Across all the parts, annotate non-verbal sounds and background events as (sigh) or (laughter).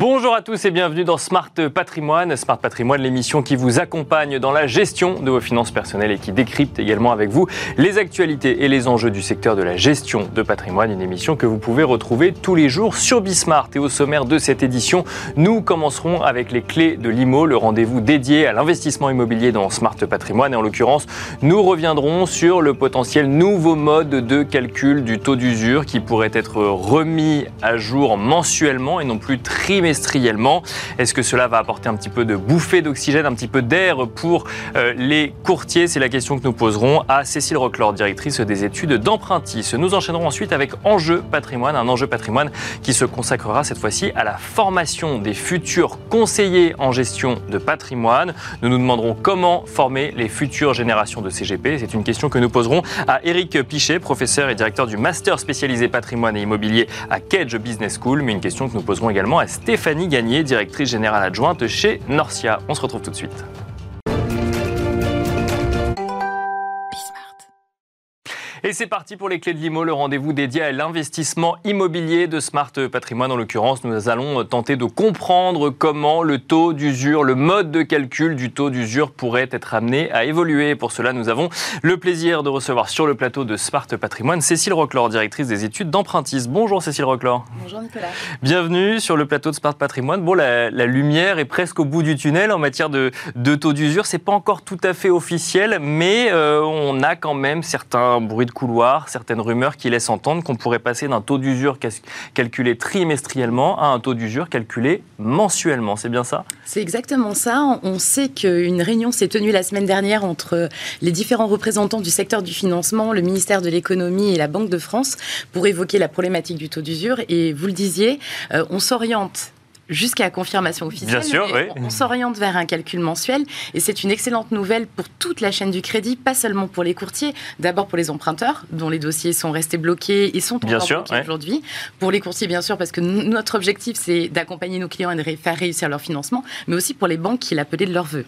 Bonjour à tous et bienvenue dans Smart Patrimoine. Smart Patrimoine, l'émission qui vous accompagne dans la gestion de vos finances personnelles et qui décrypte également avec vous les actualités et les enjeux du secteur de la gestion de patrimoine. Une émission que vous pouvez retrouver tous les jours sur Bismart. Et au sommaire de cette édition, nous commencerons avec les clés de l'IMO, le rendez-vous dédié à l'investissement immobilier dans Smart Patrimoine. Et en l'occurrence, nous reviendrons sur le potentiel nouveau mode de calcul du taux d'usure qui pourrait être remis à jour mensuellement et non plus trimestriellement Est-ce que cela va apporter un petit peu de bouffée d'oxygène, un petit peu d'air pour euh, les courtiers? C'est la question que nous poserons à Cécile Roclor, directrice des études d'Empruntis. Nous enchaînerons ensuite avec Enjeu patrimoine, un enjeu patrimoine qui se consacrera cette fois-ci à la formation des futurs conseillers en gestion de patrimoine. Nous nous demanderons comment former les futures générations de CGP. C'est une question que nous poserons à Eric Pichet, professeur et directeur du master spécialisé patrimoine et immobilier à Kedge Business School, mais une question que nous poserons également à Stéphanie Gagné, directrice générale adjointe chez Norcia. On se retrouve tout de suite. Et c'est parti pour les clés de l'IMO, le rendez-vous dédié à l'investissement immobilier de Smart Patrimoine. En l'occurrence, nous allons tenter de comprendre comment le taux d'usure, le mode de calcul du taux d'usure pourrait être amené à évoluer. Pour cela, nous avons le plaisir de recevoir sur le plateau de Smart Patrimoine Cécile Roclor, directrice des études d'Empruntis. Bonjour Cécile Roclor. Bonjour Nicolas. Bienvenue sur le plateau de Smart Patrimoine. Bon, la, lumière est presque au bout du tunnel en matière de, de taux d'usure. C'est pas encore tout à fait officiel, mais euh, on a quand même certains bruits de certaines rumeurs qui laissent entendre qu'on pourrait passer d'un taux d'usure calculé trimestriellement à un taux d'usure calculé mensuellement. C'est bien ça? C'est exactement ça. On sait qu'une réunion s'est tenue la semaine dernière entre les différents représentants du secteur du financement, le ministère de l'économie et la Banque de France pour évoquer la problématique du taux d'usure. Et vous le disiez, euh, on s'oriente jusqu'à confirmation officielle. Bien sûr, oui. On, s'oriente vers un calcul mensuel et c'est une excellente nouvelle pour toute la chaîne du crédit, pas seulement pour les courtiers, d'abord pour les emprunteurs dont les dossiers sont restés bloqués et sont encore bloqués aujourd'hui. Pour les courtiers, bien sûr, parce que notre objectif c'est d'accompagner nos clients et de faire réussir leur financement, mais aussi pour les banques qui l'appelaient de leur vœu.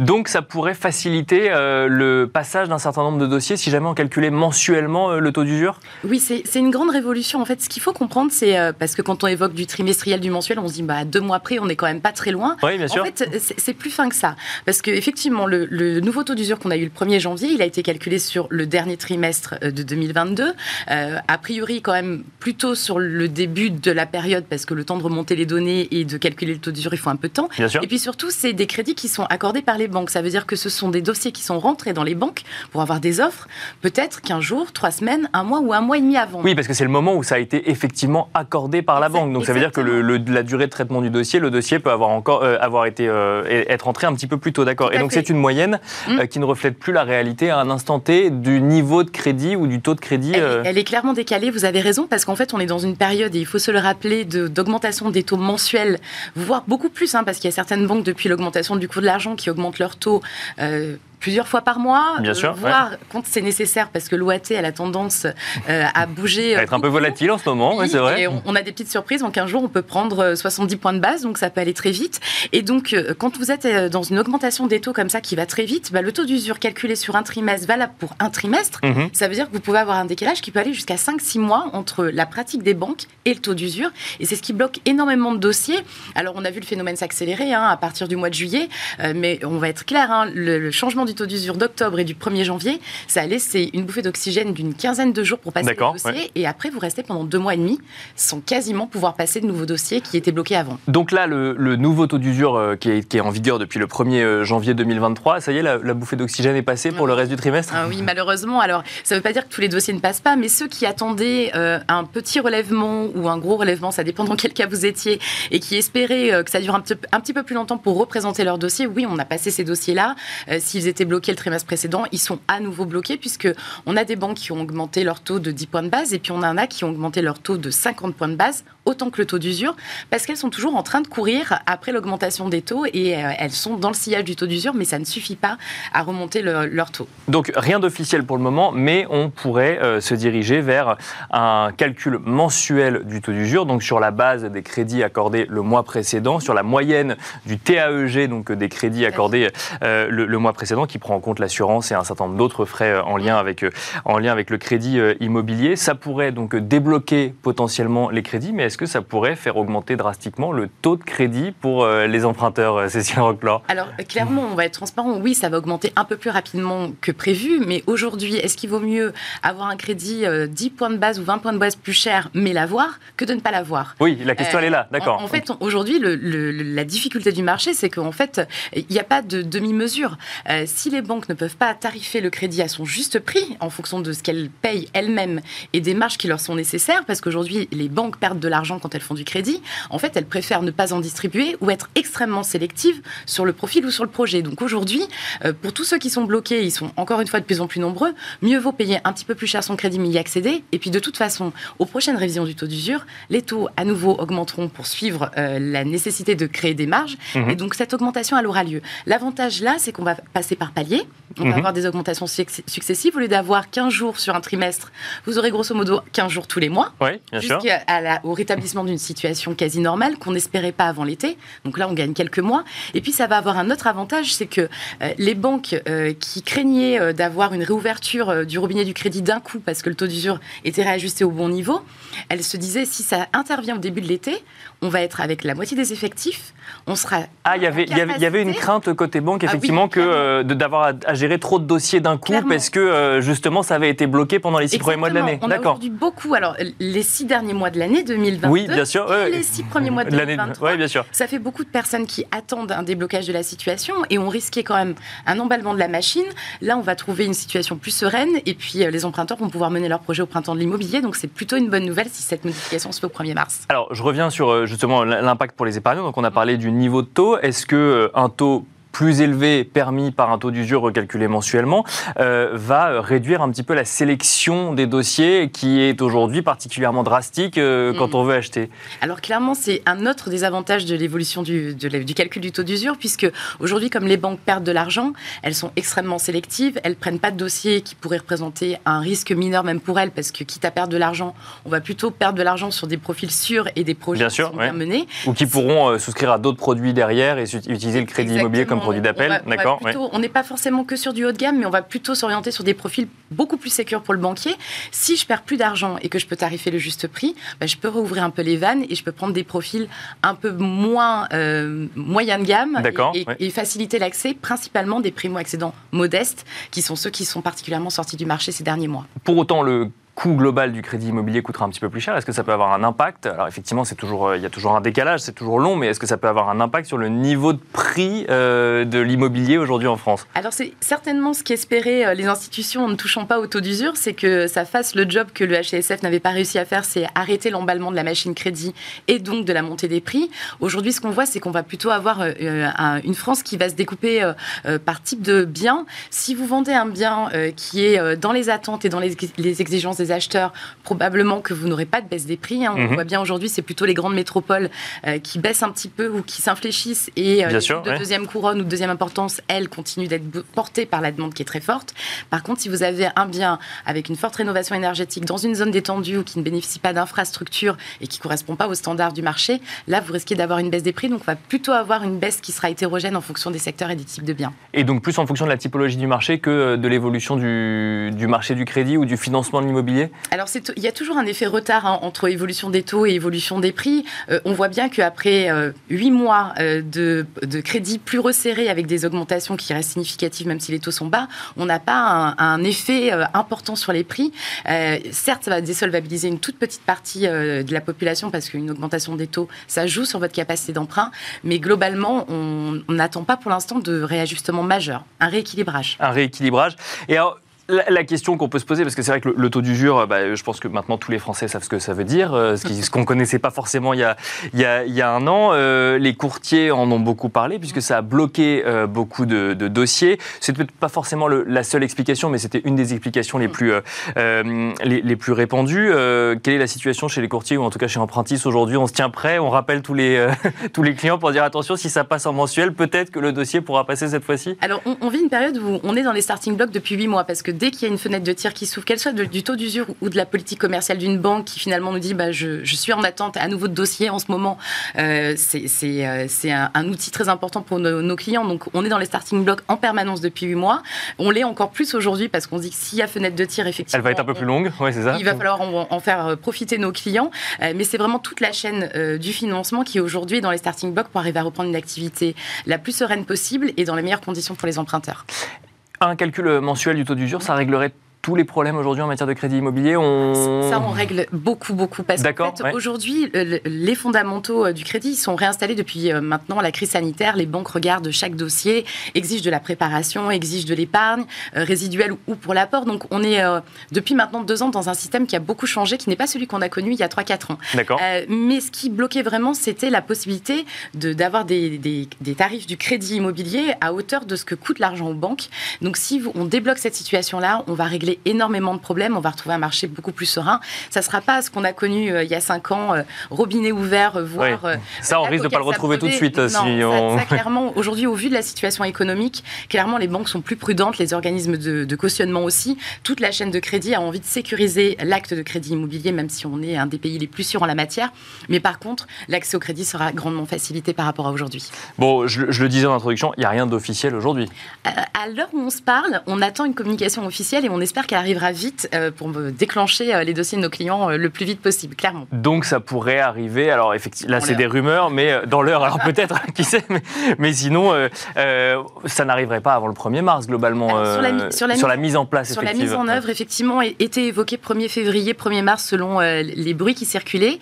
Donc ça pourrait faciliter euh, le passage d'un certain nombre de dossiers si jamais on calculait mensuellement euh, le taux d'usure? Oui, c'est une grande révolution. En fait, ce qu'il faut comprendre, c'est euh, parce que quand on évoque du trimestriel, du mensuel, on se dit bah deux mois après, on est quand même pas très loin. Oui, bien sûr. En fait, c'est plus fin que ça. Parce qu'effectivement, le, le nouveau taux d'usure qu'on a eu le 1er janvier, il a été calculé sur le dernier trimestre de 2022. a priori, quand même, plutôt sur le début de la période, parce que le temps de remonter les données et de calculer le taux d'usure, il faut un peu de temps. Bien sûr. Et puis surtout, c'est des crédits qui sont accordés par les banques. Ça veut dire que ce sont des dossiers qui sont rentrés dans les banques pour avoir des offres, peut-être qu'un jour, trois semaines, un mois ou un mois et demi avant. Oui, parce que c'est le moment où ça a été effectivement accordé par la banque. Donc ça veut dire que le, la durée de traitement du dossier, le dossier peut avoir encore euh, avoir été euh, être entré un petit peu plus tôt, d'accord. Et donc c'est une moyenne mmh. euh, qui ne reflète plus la réalité à un instant T du niveau de crédit ou du taux de crédit. Elle, elle est clairement décalée. Vous avez raison parce qu'en fait on est dans une période et il faut se le rappeler d'augmentation des taux mensuels, voire beaucoup plus, hein, parce qu'il y a certaines banques depuis l'augmentation du coût de l'argent qui augmentent leur taux euh, plusieurs fois par mois, Bien sûr, voire quand c'est nécessaire, parce que l'OAT a la tendance euh, à bouger. À être un peu volatile en ce moment, oui, c'est vrai. Et on, a des petites surprises. En 15 jours, on peut prendre 70 points de base, donc ça peut aller très vite. Et donc, euh, quand vous êtes euh, dans une augmentation des taux comme ça qui va très vite, bah, le taux d'usure calculé sur un trimestre, valable pour un trimestre, mhm. ça veut dire que vous pouvez avoir un décalage qui peut aller jusqu'à 5-6 mois entre la pratique des banques et le taux d'usure. Et c'est ce qui bloque énormément de dossiers. Alors, on a vu le phénomène s'accélérer hein, à partir du mois de juillet, mais on va être clair, hein, le, le changement du taux d'usure d'octobre et du 1er janvier, ça a laissé une bouffée d'oxygène d'une quinzaine de jours pour passer le dossier. Et après, vous restez pendant deux mois et demi sans quasiment pouvoir passer de nouveaux dossiers qui étaient bloqués avant. Donc là, le, nouveau taux d'usure euh, qui, est, en vigueur depuis le 1er euh, janvier 2023, ça y est, la, bouffée d'oxygène est passée pour le reste du trimestre? Ah Oui, malheureusement. Alors, ça ne veut pas dire que tous les dossiers ne passent pas, mais ceux qui attendaient euh, un petit relèvement ou un gros relèvement, ça dépend dans quel cas vous étiez, et qui espéraient que ça dure un petit, un petit peu plus longtemps pour représenter leur dossier, oui, on a passé ces dossiers-là. S'ils étaient bloqués le trimestre précédent, ils sont à nouveau bloqués puisque on a des banques qui ont augmenté leur taux de 10 points de base et puis on en a qui ont augmenté leur taux de 50 points de base autant que le taux d'usure, parce qu'elles sont toujours en train de courir après l'augmentation des taux et euh, elles sont dans le sillage du taux d'usure, mais ça ne suffit pas à remonter leur taux. Donc rien d'officiel pour le moment, mais on pourrait euh, se diriger vers un calcul mensuel du taux d'usure, donc sur la base des crédits accordés le mois précédent, sur la moyenne du TAEG, donc des crédits accordés euh, le, mois précédent, qui prend en compte l'assurance et un certain nombre d'autres frais en lien avec, en lien avec le crédit immobilier. Ça pourrait donc débloquer potentiellement les crédits, mais est-ce que ça pourrait faire augmenter drastiquement le taux de crédit pour euh, les emprunteurs, euh, Cécile Roquelaure? Alors, clairement, on va être transparent. Oui, ça va augmenter un peu plus rapidement que prévu, mais aujourd'hui, est-ce qu'il vaut mieux avoir un crédit 10 points de base ou 20 points de base plus cher, mais l'avoir, que de ne pas l'avoir? Oui, la question, elle est là, d'accord. En, fait, aujourd'hui, la difficulté du marché, c'est qu'en fait, il n'y a pas de demi-mesure. si les banques ne peuvent pas tarifer le crédit à son juste prix, en fonction de ce qu'elles payent elles-mêmes et des marges qui leur sont nécessaires, parce qu'aujourd'hui, les banques perdent de l'argent quand elles font du crédit, en fait, elles préfèrent ne pas en distribuer ou être extrêmement sélectives sur le profil ou sur le projet. Donc aujourd'hui, euh, pour tous ceux qui sont bloqués, ils sont encore une fois de plus en plus nombreux, mieux vaut payer un petit peu plus cher son crédit mais y accéder. Et puis de toute façon, aux prochaines révisions du taux d'usure, les taux à nouveau augmenteront pour suivre euh, la nécessité de créer des marges. Mhm. Et donc cette augmentation, elle aura lieu. L'avantage là, c'est qu'on va passer par palier. On va mhm. avoir des augmentations successives. Au lieu d'avoir 15 jours sur un trimestre, vous aurez grosso modo 15 jours tous les mois. Oui, Jusqu'au rétablissement d'une situation quasi normale qu'on n'espérait pas avant l'été. Donc là, on gagne quelques mois. Et puis, ça va avoir un autre avantage, c'est que euh, les banques euh, qui craignaient euh, d'avoir une réouverture du robinet du crédit d'un coup parce que le taux d'usure était réajusté au bon niveau, elles se disaient si ça intervient au début de l'été, on va être avec la moitié des effectifs, on sera. Ah, il y avait, y avait une crainte côté banque, ah effectivement, que d'avoir à, gérer trop de dossiers d'un coup parce que justement, ça avait été bloqué pendant les six premiers mois de l'année. On a aujourd'hui beaucoup. Alors, les six derniers mois de l'année 2022, oui, bien sûr, les six premiers mois de 2023, oui, bien sûr. ça fait beaucoup de personnes qui attendent un déblocage de la situation et on risquait quand même un emballement de la machine. Là, on va trouver une situation plus sereine et puis euh, les emprunteurs vont pouvoir mener leur projet au printemps de l'immobilier. Donc, c'est plutôt une bonne nouvelle si cette modification se fait au 1er mars. Alors, je reviens sur euh, justement l'impact pour les épargnants. Donc, on a parlé du niveau de taux. Est-ce que euh, un taux plus élevé permis par un taux d'usure recalculé mensuellement euh, va réduire un petit peu la sélection des dossiers qui est aujourd'hui particulièrement drastique euh, quand mm. on veut acheter. Alors clairement, c'est un autre des avantages de l'évolution du, du, calcul du taux d'usure, puisque aujourd'hui, comme les banques perdent de l'argent, elles sont extrêmement sélectives, elles prennent pas de dossiers qui pourraient représenter un risque mineur même pour elles, parce que quitte à perdre de l'argent, on va plutôt perdre de l'argent sur des profils sûrs et des projets qui sont bien menés. Ou qui pourront euh, souscrire à d'autres produits derrière et utiliser le crédit immobilier comme produit d'appel, d'accord On n'est pas forcément que sur du haut de gamme, mais on va plutôt s'orienter sur des profils beaucoup plus sécurs pour le banquier. Si je perds plus d'argent et que je peux tarifer le juste prix, bah, je peux rouvrir un peu les vannes et je peux prendre des profils un peu moins euh, moyen de gamme et, et, faciliter l'accès, principalement des primo-accédants modestes, qui sont ceux qui sont particulièrement sortis du marché ces derniers mois. Pour autant, le coût global du crédit immobilier coûtera un petit peu plus cher Est-ce que ça peut avoir un impact? Alors effectivement, c'est toujours, euh, il y a toujours un décalage, c'est toujours long, mais est-ce que ça peut avoir un impact sur le niveau de prix euh, de l'immobilier aujourd'hui en France? Alors c'est certainement ce qu'espéraient euh, les institutions en ne touchant pas au taux d'usure, c'est que ça fasse le job que le HSF n'avait pas réussi à faire, c'est arrêter l'emballement de la machine crédit et donc de la montée des prix. Aujourd'hui, ce qu'on voit, c'est qu'on va plutôt avoir une France qui va se découper par type de bien. Si vous vendez un bien qui est dans les attentes et dans les exigences des acheteurs, probablement que vous n'aurez pas de baisse des prix. Hein. On mhm. voit bien aujourd'hui, c'est plutôt les grandes métropoles euh, qui baissent un petit peu ou qui s'infléchissent et euh, les de deuxième couronne ou de deuxième importance, elles continuent d'être portées par la demande qui est très forte. Par contre, si vous avez un bien avec une forte rénovation énergétique dans une zone détendue ou qui ne bénéficie pas d'infrastructures et qui ne correspond pas aux standards du marché, là, vous risquez d'avoir une baisse des prix. Donc, on va plutôt avoir une baisse qui sera hétérogène en fonction des secteurs et des types de biens. Et donc, plus en fonction de la typologie du marché que de l'évolution du, du marché du crédit ou du financement de l'immobilier alors, il y a toujours un effet retard hein, entre évolution des taux et évolution des prix. Euh, on voit bien qu'après euh, huit mois euh, de, crédit plus resserré avec des augmentations qui restent significatives, même si les taux sont bas, on n'a pas un, effet important sur les prix. certes, ça va désolvabiliser une toute petite partie de la population parce qu'une augmentation des taux, ça joue sur votre capacité d'emprunt. Mais globalement, on n'attend pas pour l'instant de réajustement majeur, un rééquilibrage. Un rééquilibrage. Et alors, la, question qu'on peut se poser, parce que c'est vrai que le, taux d'usure, bah, je pense que maintenant tous les Français savent ce que ça veut dire, euh, ce qu'on ne connaissait pas forcément il y a, un an. Euh, les courtiers en ont beaucoup parlé, puisque ça a bloqué euh, beaucoup de, dossiers. C'est peut-être pas forcément la seule explication, mais c'était une des explications les plus, répandues. quelle est la situation chez les courtiers, ou en tout cas chez Empruntis aujourd'hui? On se tient prêt, on rappelle (laughs) tous les, clients pour dire attention, si ça passe en mensuel, peut-être que le dossier pourra passer cette fois-ci? Alors, on, on vit une période où on est dans les starting blocks depuis 8 mois, parce que dès qu'il y a une fenêtre de tir qui s'ouvre, qu'elle soit du taux d'usure ou de la politique commerciale d'une banque qui finalement nous dit bah, je, suis en attente à nouveau de dossier en ce moment, euh, c'est un, un, outil très important pour nos, clients. Donc on est dans les starting blocks en permanence depuis 8 mois. On l'est encore plus aujourd'hui parce qu'on dit que s'il y a fenêtre de tir, effectivement. Elle va être un peu plus longue, ouais, c'est ça. Il va falloir en, faire profiter nos clients. mais c'est vraiment toute la chaîne du financement qui aujourd'hui dans les starting blocks pour arriver à reprendre une activité la plus sereine possible et dans les meilleures conditions pour les emprunteurs. Un calcul mensuel du taux d'usure, ça réglerait tous les problèmes aujourd'hui en matière de crédit immobilier on... Ça, on règle beaucoup, beaucoup. Parce qu'en fait, aujourd'hui, les fondamentaux euh, du crédit sont réinstallés depuis euh, maintenant la crise sanitaire. Les banques regardent chaque dossier, exigent de la préparation, exigent de l'épargne euh, résiduelle ou pour l'apport. Donc, on est depuis maintenant deux ans dans un système qui a beaucoup changé, qui n'est pas celui qu'on a connu il y a 3-4 ans. D'accord. mais ce qui bloquait vraiment, c'était la possibilité d'avoir des, des, des, tarifs du crédit immobilier à hauteur de ce que coûte l'argent aux banques. Donc, si on débloque cette situation-là, on va régler énormément de problèmes. On va retrouver un marché beaucoup plus serein. Ça ne sera pas ce qu'on a connu euh, il y a cinq ans, euh, robinet ouvert, euh, voire. ça, on risque de ne pas le retrouver tout de suite. Non, si on... ça, clairement, aujourd'hui, au vu de la situation économique, clairement, les banques sont plus prudentes, les organismes de, de, cautionnement aussi. Toute la chaîne de crédit a envie de sécuriser l'acte de crédit immobilier, même si on est un des pays les plus sûrs en la matière. Mais par contre, l'accès au crédit sera grandement facilité par rapport à aujourd'hui. Bon, je, le disais en introduction, il n'y a rien d'officiel aujourd'hui. à l'heure où on se parle, on attend une communication officielle et on espère qu'elle arrivera vite euh, pour déclencher euh, les dossiers de nos clients euh, le plus vite possible, clairement. Donc ça pourrait arriver, alors effectivement, là c'est des rumeurs, mais dans l'heure, alors peut-être, (laughs) qui sait, mais, sinon, ça n'arriverait pas avant le 1er mars, globalement, sur, la, mise en place. Sur la mise en œuvre, effectivement, était évoqué 1er février, 1er mars, selon les bruits qui circulaient.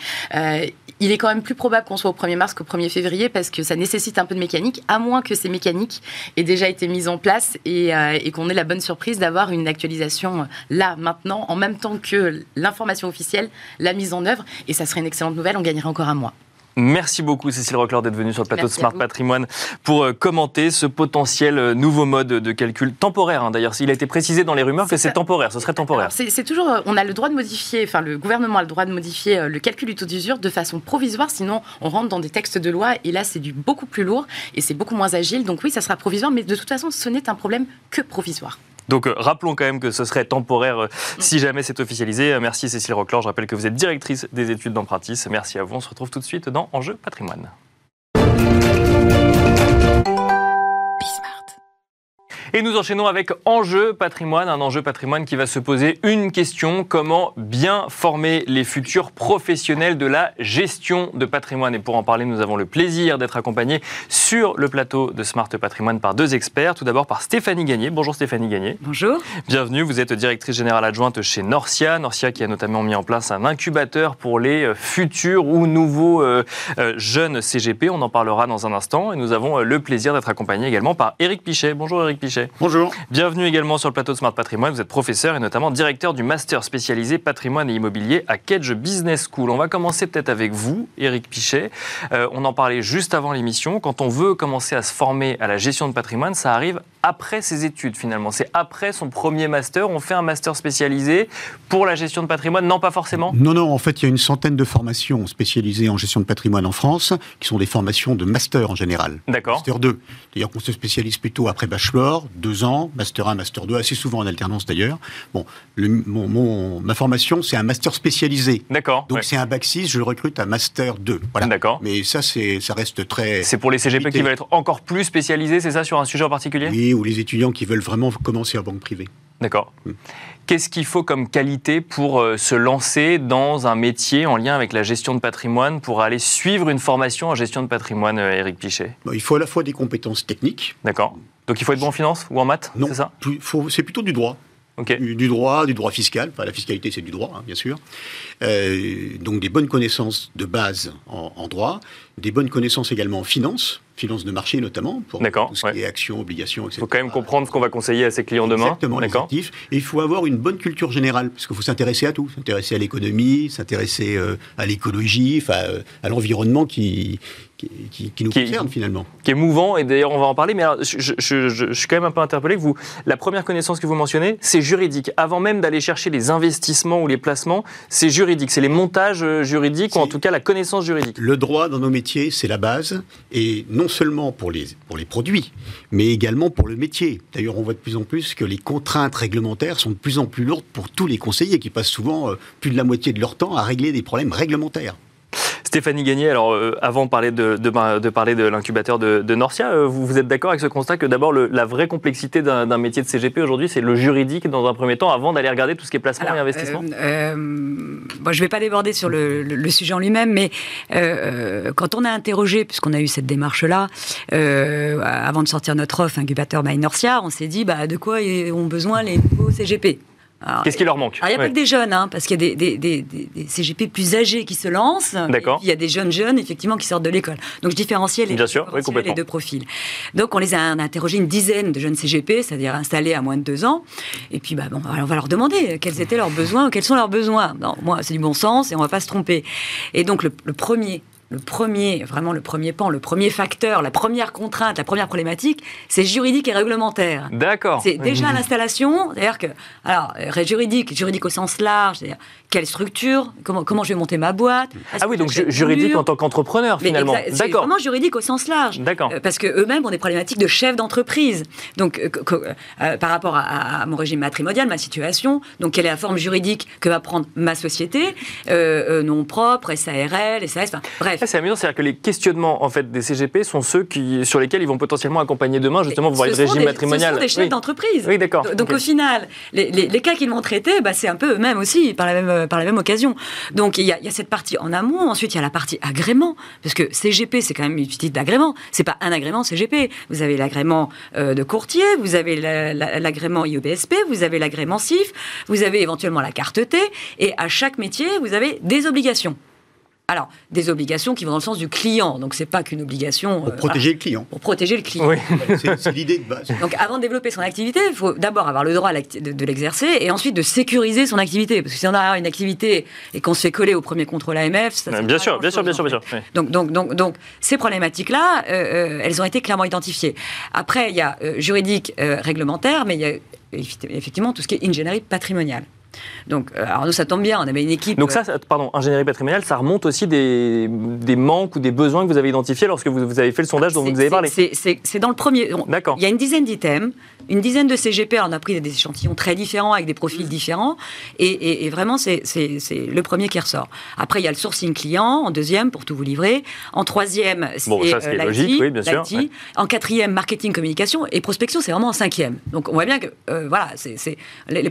Il est quand même plus probable qu'on soit au 1er mars qu'au 1er février, parce que ça nécessite un peu de mécanique, à moins que ces mécaniques aient déjà été mises en place et, et qu'on ait la bonne surprise d'avoir une actualisation là, maintenant, en même temps que l'information officielle, la mise en œuvre. Et ça serait une excellente nouvelle, on gagnerait encore un mois. Merci beaucoup Cécile Rockler d'être venue sur le plateau de Smart Patrimoine pour euh, commenter ce potentiel euh, nouveau mode de calcul temporaire. Hein. D'ailleurs, il a été précisé dans les rumeurs que c'est temporaire, ce serait temporaire. C'est toujours, euh, on a le droit de modifier, enfin le gouvernement a le droit de modifier le calcul du taux d'usure de façon provisoire, sinon on rentre dans des textes de loi et là c'est du beaucoup plus lourd et c'est beaucoup moins agile. Donc oui, ça sera provisoire, mais de toute façon ce n'est un problème que provisoire. Donc euh, rappelons quand même que ce serait temporaire euh, si jamais c'est officialisé. Euh, merci Cécile Roclor. Je rappelle que vous êtes directrice des études d'Empratis. Merci à vous. On se retrouve tout de suite dans Enjeu patrimoine. Et nous enchaînons avec Enjeu patrimoine, un enjeu patrimoine qui va se poser une question, comment bien former les futurs professionnels de la gestion de patrimoine? Et pour en parler, nous avons le plaisir d'être accompagnés sur le plateau de Smart Patrimoine par deux experts. Tout d'abord par Stéphanie Gagné. Bonjour Stéphanie Gagné. Bonjour. Bienvenue, vous êtes directrice générale adjointe chez Norcia. Norcia qui a notamment mis en place un incubateur pour les euh, futurs ou nouveaux euh, euh, jeunes CGP. On en parlera dans un instant. Et nous avons le plaisir d'être accompagnés également par Éric Pichet. Bonjour Éric Pichet. Bonjour. Bienvenue également sur le plateau de Smart Patrimoine. Vous êtes professeur et notamment directeur du master spécialisé patrimoine et immobilier à Kedge Business School. On va commencer peut-être avec vous, Éric Pichet. Euh, on en parlait juste avant l'émission. Quand on veut commencer à se former à la gestion de patrimoine, ça arrive après ses études finalement. C'est après son premier master. On fait un master spécialisé pour la gestion de patrimoine Non, pas forcément Non, non. En fait, il y a une centaine de formations spécialisées en gestion de patrimoine en France, qui sont des formations de master en général. D'accord. Master 2. C'est-à-dire qu'on se spécialise plutôt après bachelor, deux ans, master 1, master 2, assez souvent en alternance d'ailleurs. Bon, mon, ma formation, c'est un master spécialisé. D'accord. Donc c'est un bac 6, je le recrute à master 2. Voilà. D'accord. Mais ça, ça reste très. C'est pour les CGP qui veulent être encore plus spécialisés, c'est ça, sur un sujet en particulier? Oui, ou les étudiants qui veulent vraiment commencer en banque privée. D'accord. Hmm. Qu'est-ce qu'il faut comme qualité pour euh, se lancer dans un métier en lien avec la gestion de patrimoine, pour aller suivre une formation en gestion de patrimoine, Eric euh, Pichet? Il faut à la fois des compétences techniques. D'accord. Donc il faut être bon en finance ou en maths Non, c'est ça? C'est plutôt du droit. Du, droit, du droit fiscal. Enfin, la fiscalité, c'est du droit, hein, bien sûr. Euh, donc des bonnes connaissances de base en, droit, des bonnes connaissances également en finance, finance de marché notamment, pour tout ce qui est actions, obligations, etc. Il faut quand même comprendre ce qu'on va conseiller à ses clients demain. Exactement, les actifs. Et il faut avoir une bonne culture générale, parce qu'il faut s'intéresser à tout. S'intéresser à l'économie, s'intéresser euh, à l'écologie, enfin, euh, à l'environnement qui, qui, nous concerne finalement. Qui est mouvant, et d'ailleurs on va en parler, mais je, suis quand même un peu interpellé que vous, la première connaissance que vous mentionnez, c'est juridique. Avant même d'aller chercher les investissements ou les placements, c'est juridique, c'est les montages euh, juridiques, ou en tout cas la connaissance juridique. Le droit dans nos métiers, c'est la base, et non seulement pour les, pour les produits, mais également pour le métier. D'ailleurs, on voit de plus en plus que les contraintes réglementaires sont de plus en plus lourdes pour tous les conseillers, qui passent souvent euh, plus de la moitié de leur temps à régler des problèmes réglementaires. Stéphanie Gagné, alors euh, avant de parler de, de, parler de l'incubateur de, Norcia, euh, vous, vous, êtes d'accord avec ce constat que d'abord la vraie complexité d'un métier de CGP aujourd'hui, c'est le juridique dans un premier temps, avant d'aller regarder tout ce qui est placement et investissement? euh, bon, Je ne vais pas déborder sur le, sujet en lui-même, mais quand on a interrogé, puisqu'on a eu cette démarche-là, avant de sortir notre offre incubateur by Norcia, on s'est dit bah, de quoi ont besoin les nouveaux CGP Qu'est-ce qui leur manque Il n'y a pas que des jeunes, hein, parce qu'il y a des, CGP plus âgés qui se lancent. D'accord. Il y a des jeunes jeunes, effectivement, qui sortent de l'école. Donc je différenciais les, les deux profils. Donc on les a interrogés une dizaine de jeunes CGP, c'est-à-dire installés à moins de deux ans. Et puis bah, bon, on va leur demander quels étaient leurs besoins, quels sont leurs besoins. Non, moi, c'est du bon sens et on ne va pas se tromper. Et donc le premier le premier, vraiment le premier pan, le premier facteur, la première contrainte, la première problématique, c'est juridique et réglementaire. D'accord. C'est déjà l'installation, c'est-à-dire que, alors, juridique, juridique au sens large, c'est-à-dire quelle structure, comment, comment je vais monter ma boîte. Ah oui, donc juridique en tant qu'entrepreneur finalement. D'accord. Vraiment juridique au sens large. D'accord. Euh, parce que eux-mêmes ont des problématiques de chef d'entreprise. Donc, euh, euh, par rapport à, mon régime matrimonial, ma situation, donc quelle est la forme juridique que va prendre ma société, nom propre, SARL, SAS, enfin, bref. C'est amusant, c'est-à-dire que les questionnements en fait des CGP sont ceux qui, sur lesquels ils vont potentiellement accompagner demain justement vous voyez le régime matrimonial. Ce sont des chefs d'entreprise. Oui, d'accord. Donc au final, les, les, cas qu'ils m'ont traités, bah, c'est un peu eux-mêmes aussi par la même par la même occasion. Donc il y, a, il y, a, cette partie en amont. Ensuite il y a la partie agrément, parce que CGP c'est quand même une petite d'agrément. C'est pas un agrément CGP. Vous avez l'agrément euh, de courtier, vous avez l'agrément IEBSP, vous avez l'agrément CIF, vous avez éventuellement la carte T, et à chaque métier vous avez des obligations. Alors, des obligations qui vont dans le sens du client. Donc, c'est pas qu'une obligation. Pour euh, protéger le client. Pour protéger le client. Oui. c'est l'idée de base. Donc, avant de développer son activité, il faut d'abord avoir le droit de, l'exercer et ensuite de sécuriser son activité. Parce que si on a une activité et qu'on se fait coller au premier contrôle AMF, ça. Bien sûr, bien sûr, bien sûr, bien sûr. Donc, donc, donc, donc, ces problématiques-là, euh, euh, elles ont été clairement identifiées. Après, il y a juridique, réglementaire, mais il y a effectivement tout ce qui est ingénierie patrimoniale. Donc, euh, alors nous, ça tombe bien, on avait une équipe. Donc, ça, pardon, ingénierie patrimoniale, ça remonte aussi des, des, manques ou des besoins que vous avez identifiés lorsque vous, avez fait le sondage dont vous nous avez parlé C'est dans le premier. D'accord. Il y a une dizaine d'items, une dizaine de CGP. Alors, on a pris des échantillons très différents avec des profils mmh. différents. Et, vraiment, c'est le premier qui ressort. Après, il y a le sourcing client, en deuxième, pour tout vous livrer. En troisième, c'est bon, euh, logique, oui, bien sûr. En quatrième, marketing, communication. Et prospection, c'est vraiment en cinquième. Donc, on voit bien que, voilà, c'est. Les, les,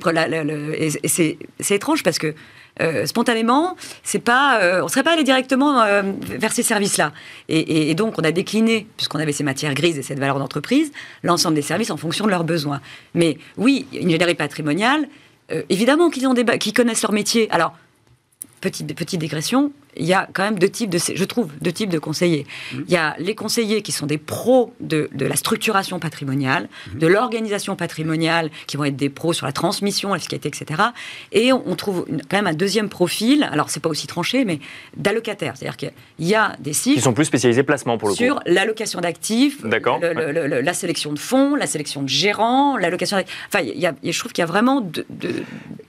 c'est étrange parce que euh, spontanément, c'est pas, euh, on serait pas allé directement euh, vers ces services-là. Et, donc, on a décliné, puisqu'on avait ces matières grises et cette valeur d'entreprise, l'ensemble des services en fonction de leurs besoins. Mais oui, une générie patrimoniale, évidemment qu'ils ont des, qu'ils connaissent leur métier. Alors, petite, petite digression, il y a quand même deux types de, je trouve, deux types de conseillers. Mmh. Il y a les conseillers qui sont des pros de, de la structuration patrimoniale, mmh. de l'organisation patrimoniale, qui vont être des pros sur la transmission, la fiscalité, etc. Et on, trouve quand même un deuxième profil, alors c'est pas aussi tranché, mais d'allocataires. C'est-à-dire qu'il y a des sites... Qui sont plus spécialisés placement pour le coup. Sur l'allocation d'actifs, la sélection de fonds, la sélection de gérants, l'allocation... Enfin, il y a, je trouve qu'il y a vraiment... De,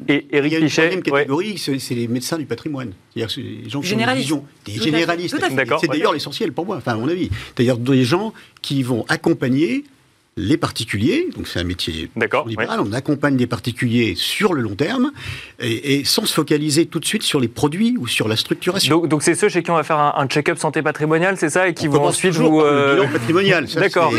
Et Eric il y a une catégorie, c'est les médecins du patrimoine. C'est-à-dire les gens qui des généralistes. C'est d'ailleurs l'essentiel pour moi, enfin à mon avis. D'ailleurs des gens qui vont accompagner les particuliers, donc c'est un métier libéral, on accompagne des particuliers sur le long terme et, sans se focaliser tout de suite sur les produits ou sur la structuration. Donc c'est ceux chez qui on va faire un, check-up santé patrimoniale, c'est ça, et qui vont ensuite vous... Euh... Le bilan patrimonial, D'accord,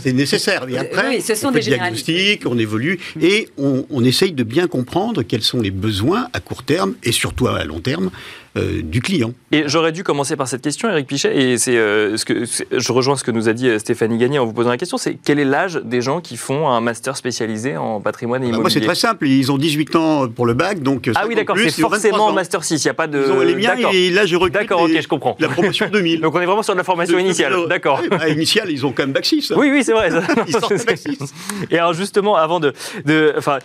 c'est nécessaire. Et après, ce sont on fait des diagnostic, on évolue et on, on essaye de bien comprendre quels sont les besoins à court terme et surtout à long terme euh, du client. Et j'aurais dû commencer par cette question, Eric Pichet, et c'est euh, ce que je rejoins ce que nous a dit euh, Stéphanie Gagné en vous posant la question, c'est quel est l'âge des gens qui font un master spécialisé en patrimoine et immobilier? Moi, c'est très simple, ils ont 18 ans pour le bac, donc ah oui, d'accord, c'est forcément master 6, il n'y a pas de. Ils ont les miens et là je recrute. D'accord, ok, je comprends. La promotion 2000. (laughs) donc on est vraiment sur de la formation initiale, d'accord. Bah, initiale, ils ont quand même bac 6. Oui, oui, c'est vrai. (laughs) ils sortent bac 6. (laughs) Et alors justement, avant de, de enfin,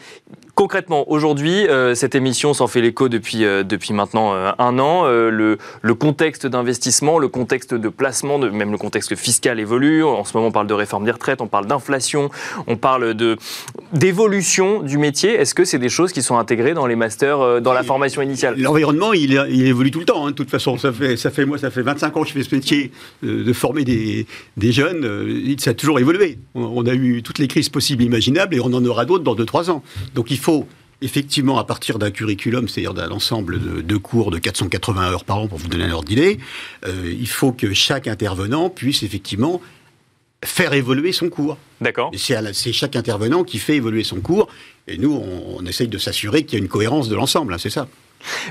concrètement, aujourd'hui, cette émission s'en fait l'écho depuis depuis maintenant un intervenants, le, contexte d'investissement, le contexte de placement, même le contexte fiscal évolue. En ce moment, on parle de réforme des retraites, on parle d'inflation, on parle d'évolution du métier. Est-ce que c'est des choses qui sont intégrées dans les masters, dans la formation initiale? L'environnement, il, évolue tout le temps. Hein, de toute façon, ça fait, ça fait moi, ça fait 25 ans que je fais ce métier de former des, jeunes. ça a toujours évolué. On, a eu toutes les crises possibles imaginables et on en aura d'autres dans 2-3 ans. Donc il faut effectivement, à partir d'un curriculum, c'est-à-dire d'un ensemble de, cours de 480 heures par an, pour vous donner un ordre d'idée, euh, il faut que chaque intervenant puisse effectivement faire évoluer son cours. D'accord. C'est chaque intervenant qui fait évoluer son cours, et nous, on, essaye de s'assurer qu'il y a une cohérence de l'ensemble, hein, c'est ça.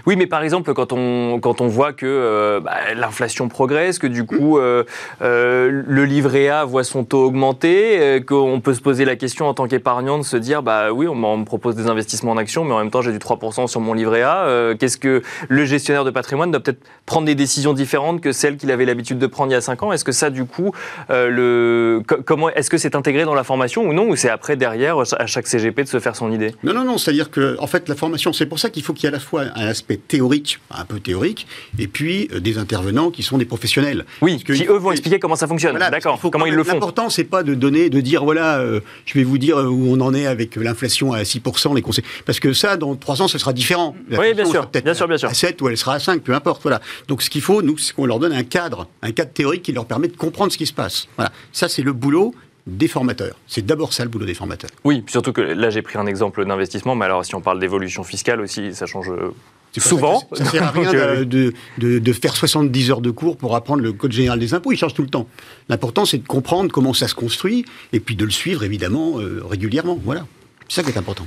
Oui, mais par exemple, quand on, quand voit que euh, bah, l'inflation progresse, que du coup euh, euh, le livret A voit son taux augmenter, qu'on peut se poser la question en tant qu'épargnant de se dire bah oui, on, me propose des investissements en actions, mais en même temps j'ai du 3% sur mon livret A. Qu'est-ce que le gestionnaire de patrimoine doit peut-être prendre des décisions différentes que celles qu'il avait l'habitude de prendre il y a 5 ans? Est-ce que ça, du coup, est-ce que c'est intégré dans la formation ou non? Ou c'est après, derrière, à chaque CGP de se faire son idée? Non, non, non. C'est-à-dire que, en fait, la formation, c'est pour ça qu'il faut qu'il y ait à la fois un aspect théorique, un peu théorique, et puis euh, des intervenants qui sont des professionnels. Oui, qui eux vont expliquer comment ça fonctionne. D'accord. Comment ils le font. L'important, c'est pas de donner, de dire voilà, euh, je vais vous dire où on en est avec l'inflation à 6%, les conseils. Parce que ça, dans 3 ans, ce sera différent. oui, bien sûr. Bien sûr, bien sûr. À 7 ou elle sera à 5, peu importe. Voilà. Donc ce qu'il faut, nous, c'est qu'on leur donne un cadre, un cadre théorique qui leur permet de comprendre ce qui se passe. Voilà. Ça, c'est le boulot des formateurs. C'est d'abord ça le boulot des formateurs. Oui, surtout que là j'ai pris un exemple d'investissement, mais alors si on parle d'évolution fiscale aussi, ça change euh, souvent. Ça, ne sert à rien (laughs) de, de, faire 70 heures de cours pour apprendre le code général des impôts, il change tout le temps. L'important c'est de comprendre comment ça se construit et puis de le suivre évidemment euh, régulièrement. Voilà, c'est ça qui est important.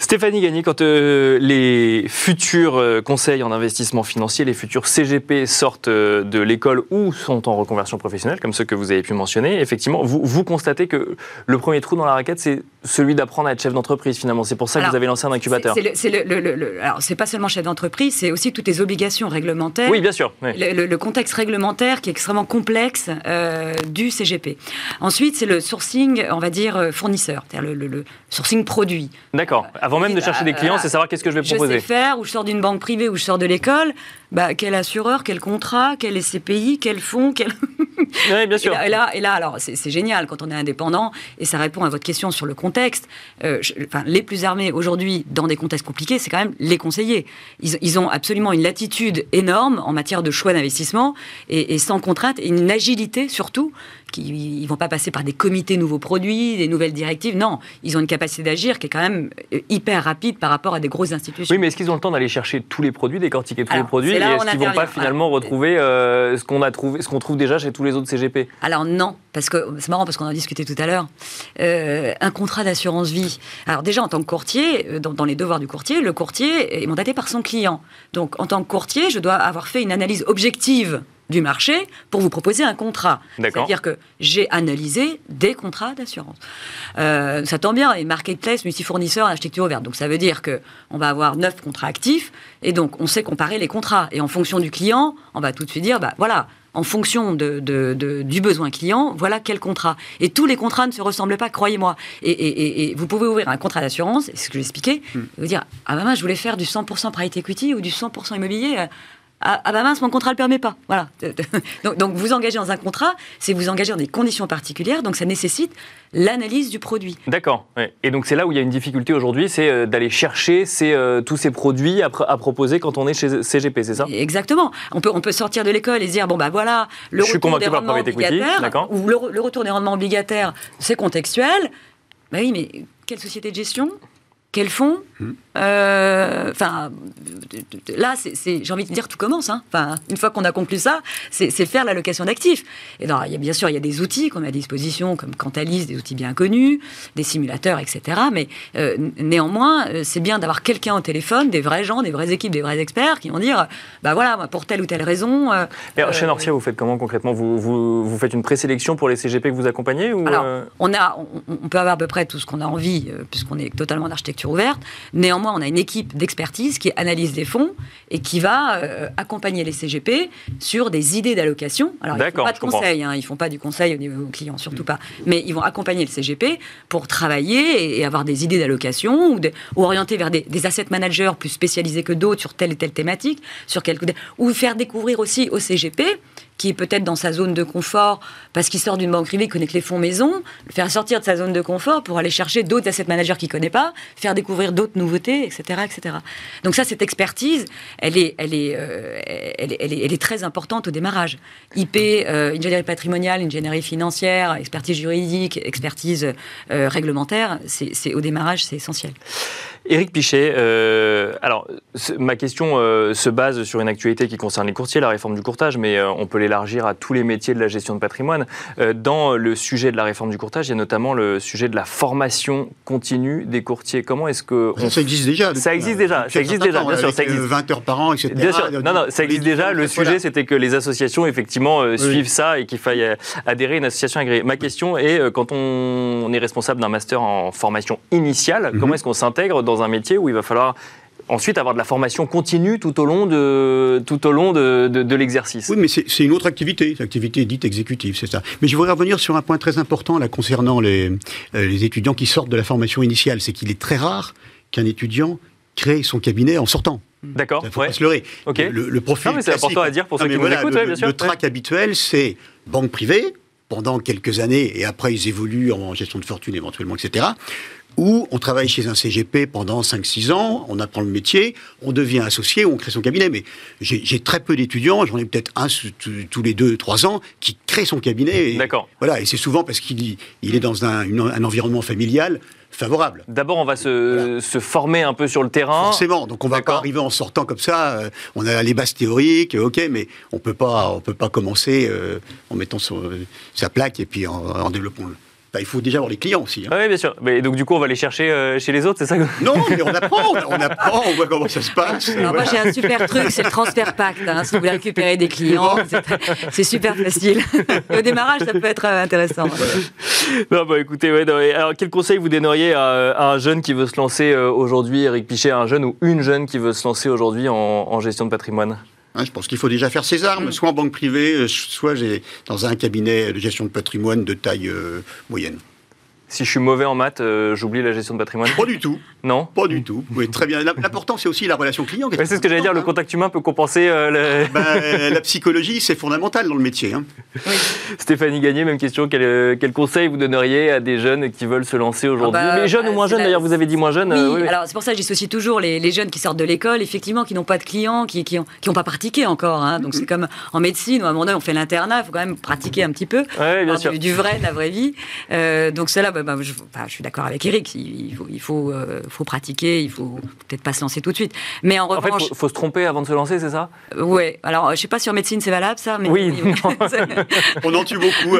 Stéphanie Gagné, quand euh, les futurs euh, conseils en investissement financier, les futurs CGP sortent euh, de l'école ou sont en reconversion professionnelle, comme ceux que vous avez pu mentionner, effectivement, vous, vous constatez que le premier trou dans la raquette, c'est celui d'apprendre à être chef d'entreprise, finalement. C'est pour ça que vous avez lancé un incubateur. C'est le, alors, c'est pas seulement chef d'entreprise, c'est aussi toutes les obligations réglementaires. Oui, bien sûr. Le, contexte réglementaire qui est extrêmement complexe du CGP. Ensuite, c'est le sourcing, on va dire, fournisseur, c'est-à-dire le, sourcing produit. D'accord. Avant même de chercher des clients, c'est savoir qu'est-ce que je vais proposer. Je sais faire, ou je sors d'une banque privée, ou je sors de l'école. Bah, quel assureur, quel contrat, quel SCPI, quel fonds, quel... (laughs) oui, bien sûr. Et là, et là, alors, c'est génial quand on est indépendant, et ça répond à votre question sur le contexte. Euh, enfin, les plus armés aujourd'hui, dans des contextes compliqués, c'est quand même les conseillers. Ils, ils, ont absolument une latitude énorme en matière de choix d'investissement, et, et, sans contrainte, et une agilité surtout, ils ne vont pas passer par des comités nouveaux produits, des nouvelles directives. Non, ils ont une capacité d'agir qui est quand même euh, hyper rapide par rapport à des grosses institutions. Oui, mais est-ce qu'ils ont le temps d'aller chercher tous les produits, décortiquer tous les produits, et est-ce qu'ils ne vont pas finalement retrouver euh, ce qu'on a trouvé, ce qu'on trouve déjà chez tous les autres CGP Alors non, parce que c'est marrant parce qu'on en discutait tout à l'heure. Euh, un contrat d'assurance vie. Alors déjà en tant que courtier, dans, dans les devoirs du courtier, le courtier est mandaté par son client. Donc en tant que courtier, je dois avoir fait une analyse objective du marché pour vous proposer un contrat. C'est-à-dire que j'ai analysé des contrats d'assurance. Euh, ça tombe bien, et marketplace, multi-fournisseurs, architecture ouverte. Donc ça veut dire qu'on va avoir neuf contrats actifs, et donc on sait comparer les contrats. Et en fonction du client, on va tout de suite dire, bah voilà, en fonction de, du besoin client, voilà quel contrat. Et tous les contrats ne se ressemblent pas, croyez-moi. Et, vous pouvez ouvrir un contrat d'assurance, c'est ce que j'ai expliqué, hmm. et vous dire, ah moi je voulais faire du 100% private equity ou du 100% immobilier. Ah, ah, bah mince, mon contrat ne le permet pas. Voilà. (laughs) donc, donc, vous engagez dans un contrat, c'est vous engager dans des conditions particulières, donc ça nécessite l'analyse du produit. D'accord. Et donc c'est là où il y a une difficulté aujourd'hui, c'est euh, d'aller chercher euh, tous ces produits à, proposer quand on est chez CGP, c'est ça? Exactement. On peut, on peut sortir de l'école et se dire, bon bah voilà, le retour des rendements obligataires, ou le, le, retour des rendements obligataires, c'est contextuel. Bah oui, mais quelle société de gestion? Quels fonds hmm. euh, Enfin, là, c'est, j'ai envie de dire, tout commence. Hein. Enfin, une fois qu'on a conclu ça, c'est, faire l'allocation d'actifs. Et il y a, bien sûr, il y a des outils qu'on a à disposition, comme Cantalis, des outils bien connus, des simulateurs, etc. Mais euh, néanmoins, euh, c'est bien d'avoir quelqu'un au téléphone, des vrais gens, des vraies équipes, des vrais experts qui vont dire, bah voilà, pour telle ou telle raison. chez Norcia, vous faites comment concrètement? Vous, vous, faites une présélection pour les CGP que vous accompagnez ou Alors, on, a, on, peut avoir à peu près tout ce qu'on a envie, puisqu'on est totalement en architecture ouverte. Néanmoins, on a une équipe d'expertise qui analyse des fonds et qui va euh, accompagner les CGP sur des idées d'allocation. Alors, ils ne font pas de conseil, hein, ils ne font pas du conseil au niveau client, surtout pas. Mais ils vont accompagner le CGP pour travailler et, avoir des idées d'allocation ou, orienter vers des, asset managers plus spécialisés que d'autres sur telle et telle thématique, sur quelque, ou faire découvrir aussi au CGP qui est peut-être dans sa zone de confort parce qu'il sort d'une banque privée, il connaît que les fonds maison, le faire sortir de sa zone de confort pour aller chercher d'autres asset managers qu'il ne connaît pas, faire découvrir d'autres nouveautés, etc., etc. Donc ça, cette expertise, elle est, elle est, euh, elle, est, elle, est, très importante au démarrage. IP, euh, ingénierie patrimoniale, ingénierie financière, expertise juridique, expertise euh, réglementaire, c'est au démarrage, c'est essentiel. Éric Pichet, euh, alors ma question euh, se base sur une actualité qui concerne les courtiers, la réforme du courtage, mais euh, on peut l'élargir à tous les métiers de la gestion de patrimoine. dans le sujet de la réforme du courtage, il y a notamment le sujet de la formation continue des courtiers. Comment est-ce que ça existe déjà Ça existe déjà, ça existe déjà, bien sûr, ça existe. 20 heures par an, etc. Bien sûr, non, non, ça existe déjà. Le sujet, c'était que les associations effectivement suivent ça et qu'il faille adhérer à une association agréée. Ma question est, quand on est responsable d'un master en formation initiale, mhm. comment est-ce qu'on s'intègre dans un métier où il va falloir ensuite avoir de la formation continue tout au long de, tout au long de, de, l'exercice. Oui, mais c'est une autre activité, l'activité dite exécutive, c'est ça. Mais je voudrais revenir sur un point très important là concernant les, euh, les étudiants qui sortent de la formation initiale. C'est qu'il est très rare qu'un étudiant crée son cabinet en sortant. D'accord. Il faut pas se leurrer. Le, le, profil. c'est important à dire pour ceux qui nous écoutent. Le, bien sûr. le track habituel, c'est banque privée pendant quelques années et après ils évoluent en gestion de fortune éventuellement, etc où on travaille chez un CGP pendant 5-6 ans, on apprend le métier, on devient associé, on crée son cabinet. Mais j'ai très peu d'étudiants, j'en ai peut-être un tous les 2-3 ans, qui crée son cabinet. D'accord. Voilà, et c'est souvent parce qu'il il est dans un, un environnement familial favorable. D'abord, on va se, se, former un peu sur le terrain. Forcément, donc on va pas arriver en sortant comme ça. Euh, on a les bases théoriques, ok, mais on peut pas, on peut pas commencer euh, en mettant sa plaque et puis en, en développant le. Bah, il faut déjà avoir les clients aussi. Hein. Oui, bien sûr. Mais donc, du coup, on va les chercher euh, chez les autres, c'est ça Non, mais on (laughs) apprend, on apprend, on voit comment ça se passe. Moi, j'ai un super truc, c'est le transfert pacte. Hein, si vous voulez récupérer des clients, (laughs) c'est super facile. (laughs) Au démarrage, ça peut être euh, intéressant. Non, bah, écoutez, ouais, alors, quel conseil vous donneriez à, un jeune qui veut se lancer euh, aujourd'hui, Eric Pichet, un jeune ou une jeune qui veut se lancer aujourd'hui en gestion de patrimoine? Hein, je pense qu'il faut déjà faire ses armes, mm. soit en banque privée, euh, soit dans un cabinet de gestion de patrimoine de taille euh, moyenne. Si je suis mauvais en maths, euh, j'oublie la gestion de patrimoine Pas du tout. Non Pas du tout. Oui, très bien. L'important, c'est aussi la relation client. c'est ce que j'allais dire, le contact humain peut compenser euh, ben, la psychologie, c'est fondamental dans le métier. Hein. Stéphanie Gagné, même question. Quel, euh, quel, conseil vous donneriez à des jeunes qui veulent se lancer aujourd'hui ah bah, Mais jeunes ou moins jeunes, d'ailleurs, vous avez dit moins jeunes. Oui, alors c'est pour ça que j'associe toujours les, jeunes qui sortent de l'école, effectivement, qui n'ont pas de clients, qui n'ont qui pas pratiqué encore. Hein. Donc c'est comme en médecine, où à un moment donné, on fait l'internat, il faut quand même pratiquer un petit peu. Oui, bien sûr. Du, vrai, de la vraie vie. donc cela, bah, bah, je, je suis d'accord avec Eric. Il faut, il faut, euh, faut pratiquer. Il faut peut-être pas se lancer tout de suite. Mais en, revanche, il faut, se tromper avant de se lancer, c'est ça? Oui. Ouais. Alors, je sais pas si en médecine c'est valable ça, mais oui. (laughs) (laughs) On en tue beaucoup.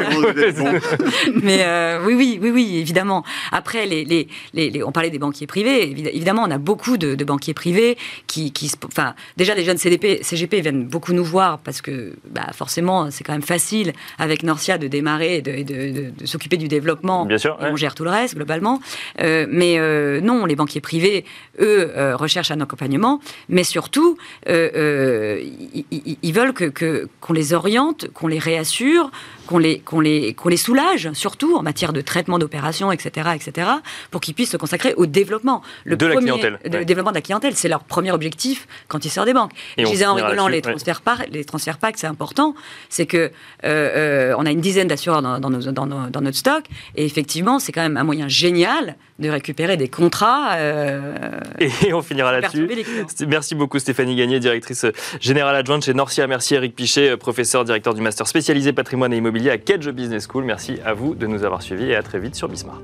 mais euh, oui, oui, oui, oui, évidemment. Après, les, les, les, on parlait des banquiers privés. Évidemment, on a beaucoup de, banquiers privés qui, qui, enfin, déjà les jeunes CDP, CGP viennent beaucoup nous voir parce que, bah, forcément, c'est quand même facile avec Norcia de démarrer et de, de, de, s'occuper du développement. Bien sûr. Et on gère tout le reste globalement. Euh, mais euh, non, les banquiers privés, eux, euh, recherchent un accompagnement, mais surtout, ils, veulent que qu'on les oriente, qu'on les réassure, qu'on les, qu'on les, qu'on les soulage, surtout en matière de traitement d'opérations, etc., etc., pour qu'ils puissent se consacrer au développement. Le de la clientèle. Le développement de la clientèle, c'est leur premier objectif quand ils sortent des banques. Et Je disais en rigolant, les, transferts par, les transferts packs, c'est important. C'est que on a une dizaine d'assureurs dans, dans, dans, dans, notre stock, et effectivement, c'est quand même un moyen génial de récupérer des contrats. Euh, et on finira là-dessus. Merci beaucoup Stéphanie Gagné, directrice générale adjointe chez Norcia. Merci Eric Pichet, professeur directeur du master spécialisé patrimoine et immobilier à Kedge Business School. Merci à vous de nous avoir suivis et à très vite sur Bismart.